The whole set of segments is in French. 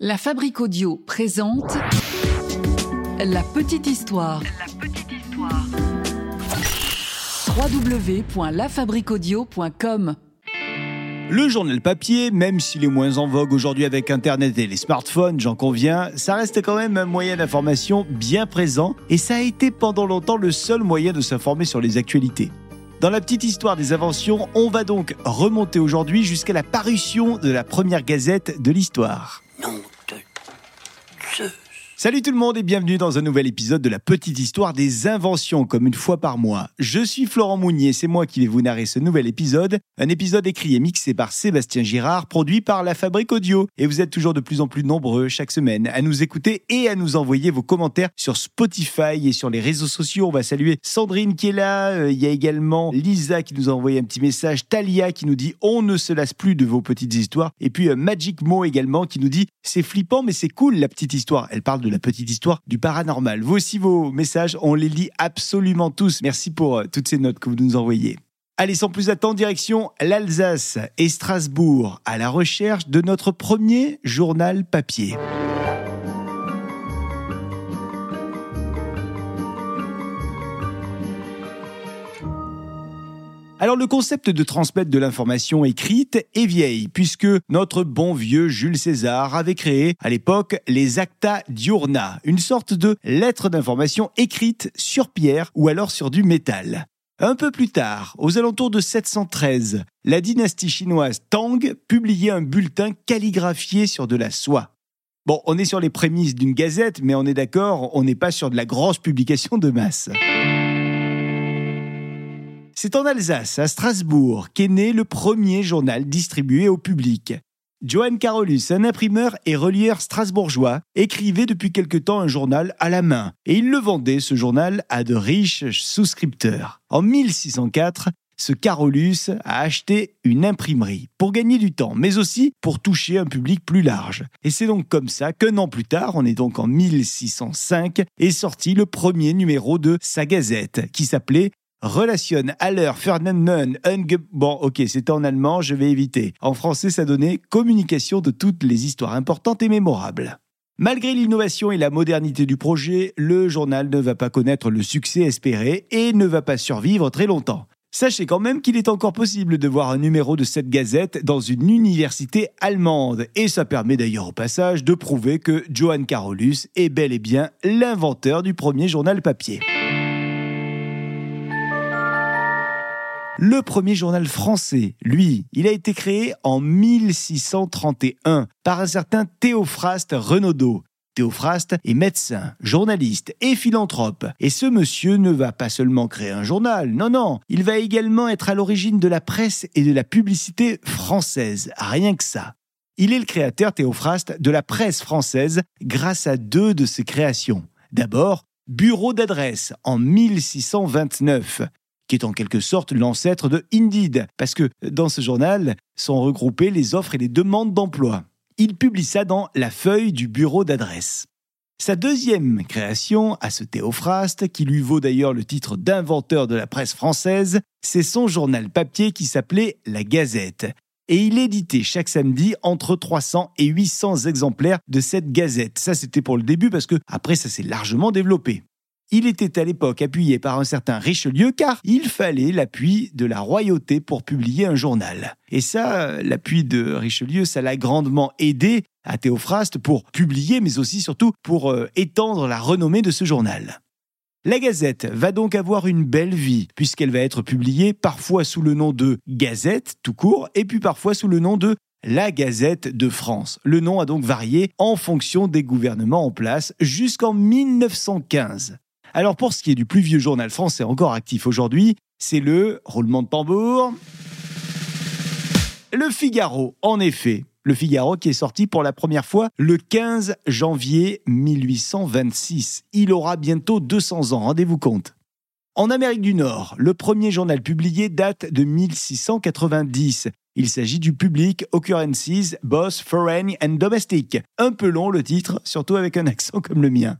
La Fabrique Audio présente La Petite Histoire. La petite histoire. www.lafabriqueaudio.com Le journal papier, même s'il est moins en vogue aujourd'hui avec Internet et les smartphones, j'en conviens, ça reste quand même un moyen d'information bien présent et ça a été pendant longtemps le seul moyen de s'informer sur les actualités. Dans la petite histoire des inventions, on va donc remonter aujourd'hui jusqu'à la parution de la première gazette de l'histoire. Nom de Zeus. Salut tout le monde et bienvenue dans un nouvel épisode de la petite histoire des inventions comme une fois par mois. Je suis Florent Mounier, c'est moi qui vais vous narrer ce nouvel épisode, un épisode écrit et mixé par Sébastien Girard, produit par La Fabrique Audio. Et vous êtes toujours de plus en plus nombreux chaque semaine à nous écouter et à nous envoyer vos commentaires sur Spotify et sur les réseaux sociaux. On va saluer Sandrine qui est là, Euh, il y a également Lisa qui nous a envoyé un petit message, Talia qui nous dit on ne se lasse plus de vos petites histoires et puis euh, Magic Mo également qui nous dit c'est flippant mais c'est cool la petite histoire. Elle parle de la petite histoire du paranormal. Voici vos messages, on les lit absolument tous. Merci pour euh, toutes ces notes que vous nous envoyez. Allez, sans plus attendre, direction l'Alsace et Strasbourg, à la recherche de notre premier journal papier. Alors le concept de transmettre de l'information écrite est vieille, puisque notre bon vieux Jules César avait créé à l'époque les Acta Diurna, une sorte de lettre d'information écrite sur pierre ou alors sur du métal. Un peu plus tard, aux alentours de 713, la dynastie chinoise Tang publiait un bulletin calligraphié sur de la soie. Bon, on est sur les prémices d'une gazette, mais on est d'accord, on n'est pas sur de la grosse publication de masse. C'est en Alsace, à Strasbourg, qu'est né le premier journal distribué au public. Johann Carolus, un imprimeur et relieur strasbourgeois, écrivait depuis quelque temps un journal à la main, et il le vendait, ce journal, à de riches souscripteurs. En 1604, ce Carolus a acheté une imprimerie pour gagner du temps, mais aussi pour toucher un public plus large. Et c'est donc comme ça qu'un an plus tard, on est donc en 1605, est sorti le premier numéro de sa gazette, qui s'appelait Relation aller Vernehmen Unge... Bon, ok, c'était en allemand, je vais éviter. En français, ça donnait communication de toutes les histoires importantes et mémorables. Malgré l'innovation et la modernité du projet, le journal ne va pas connaître le succès espéré et ne va pas survivre très longtemps. Sachez quand même qu'il est encore possible de voir un numéro de cette gazette dans une université allemande, et ça permet d'ailleurs au passage de prouver que Johann Carolus est bel et bien l'inventeur du premier journal papier. Le premier journal français, lui, il a été créé en 1631 par un certain Théophraste Renaudot. Théophraste est médecin, journaliste et philanthrope. Et ce monsieur ne va pas seulement créer un journal, non, non, il va également être à l'origine de la presse et de la publicité française, rien que ça. Il est le créateur, Théophraste, de la presse française grâce à deux de ses créations. D'abord, Bureau d'adresse en 1629 qui est en quelque sorte l'ancêtre de Indeed, parce que dans ce journal sont regroupées les offres et les demandes d'emploi. Il publie ça dans la feuille du bureau d'adresse. Sa deuxième création, à ce Théophraste, qui lui vaut d'ailleurs le titre d'inventeur de la presse française, c'est son journal papier qui s'appelait La Gazette. Et il éditait chaque samedi entre 300 et 800 exemplaires de cette gazette. Ça, c'était pour le début parce que après, ça s'est largement développé. Il était à l'époque appuyé par un certain Richelieu car il fallait l'appui de la royauté pour publier un journal. Et ça, l'appui de Richelieu, ça l'a grandement aidé à Théophraste pour publier, mais aussi surtout pour euh, étendre la renommée de ce journal. La Gazette va donc avoir une belle vie, puisqu'elle va être publiée parfois sous le nom de Gazette, tout court, et puis parfois sous le nom de la Gazette de France. Le nom a donc varié en fonction des gouvernements en place jusqu'en 1915. Alors pour ce qui est du plus vieux journal français encore actif aujourd'hui, c'est le roulement de tambour. Le Figaro, en effet. Le Figaro qui est sorti pour la première fois le 15 janvier 1826. Il aura bientôt 200 ans, rendez-vous compte. En Amérique du Nord, le premier journal publié date de 1690. Il s'agit du Public Occurrences, Boss, Foreign and Domestic. Un peu long le titre, surtout avec un accent comme le mien.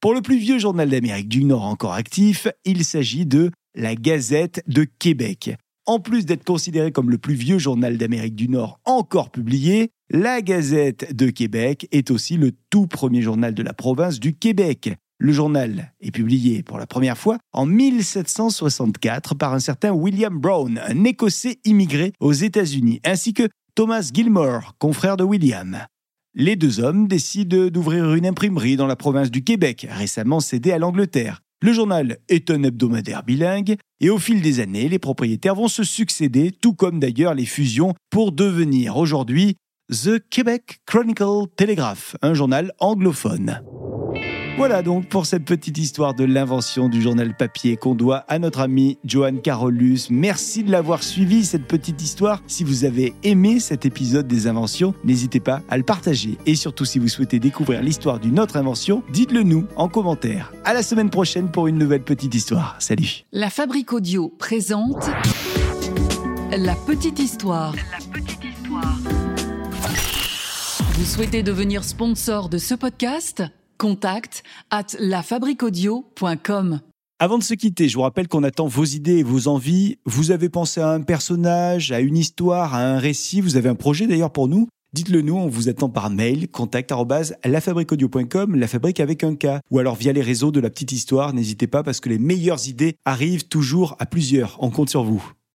Pour le plus vieux journal d'Amérique du Nord encore actif, il s'agit de la Gazette de Québec. En plus d'être considéré comme le plus vieux journal d'Amérique du Nord encore publié, la Gazette de Québec est aussi le tout premier journal de la province du Québec. Le journal est publié pour la première fois en 1764 par un certain William Brown, un Écossais immigré aux États-Unis, ainsi que Thomas Gilmore, confrère de William. Les deux hommes décident d'ouvrir une imprimerie dans la province du Québec, récemment cédée à l'Angleterre. Le journal est un hebdomadaire bilingue et au fil des années, les propriétaires vont se succéder, tout comme d'ailleurs les fusions, pour devenir aujourd'hui The Quebec Chronicle Telegraph, un journal anglophone. Voilà donc pour cette petite histoire de l'invention du journal papier qu'on doit à notre ami Johan Carolus. Merci de l'avoir suivi, cette petite histoire. Si vous avez aimé cet épisode des inventions, n'hésitez pas à le partager. Et surtout, si vous souhaitez découvrir l'histoire d'une autre invention, dites-le nous en commentaire. À la semaine prochaine pour une nouvelle petite histoire. Salut. La Fabrique Audio présente La petite histoire. La petite histoire. Vous souhaitez devenir sponsor de ce podcast? Contact at lafabriquaudio.com. Avant de se quitter, je vous rappelle qu'on attend vos idées et vos envies. Vous avez pensé à un personnage, à une histoire, à un récit, vous avez un projet d'ailleurs pour nous Dites-le nous, on vous attend par mail, contact lafabriquaudio.com, la fabrique avec un K, ou alors via les réseaux de la petite histoire, n'hésitez pas parce que les meilleures idées arrivent toujours à plusieurs, on compte sur vous.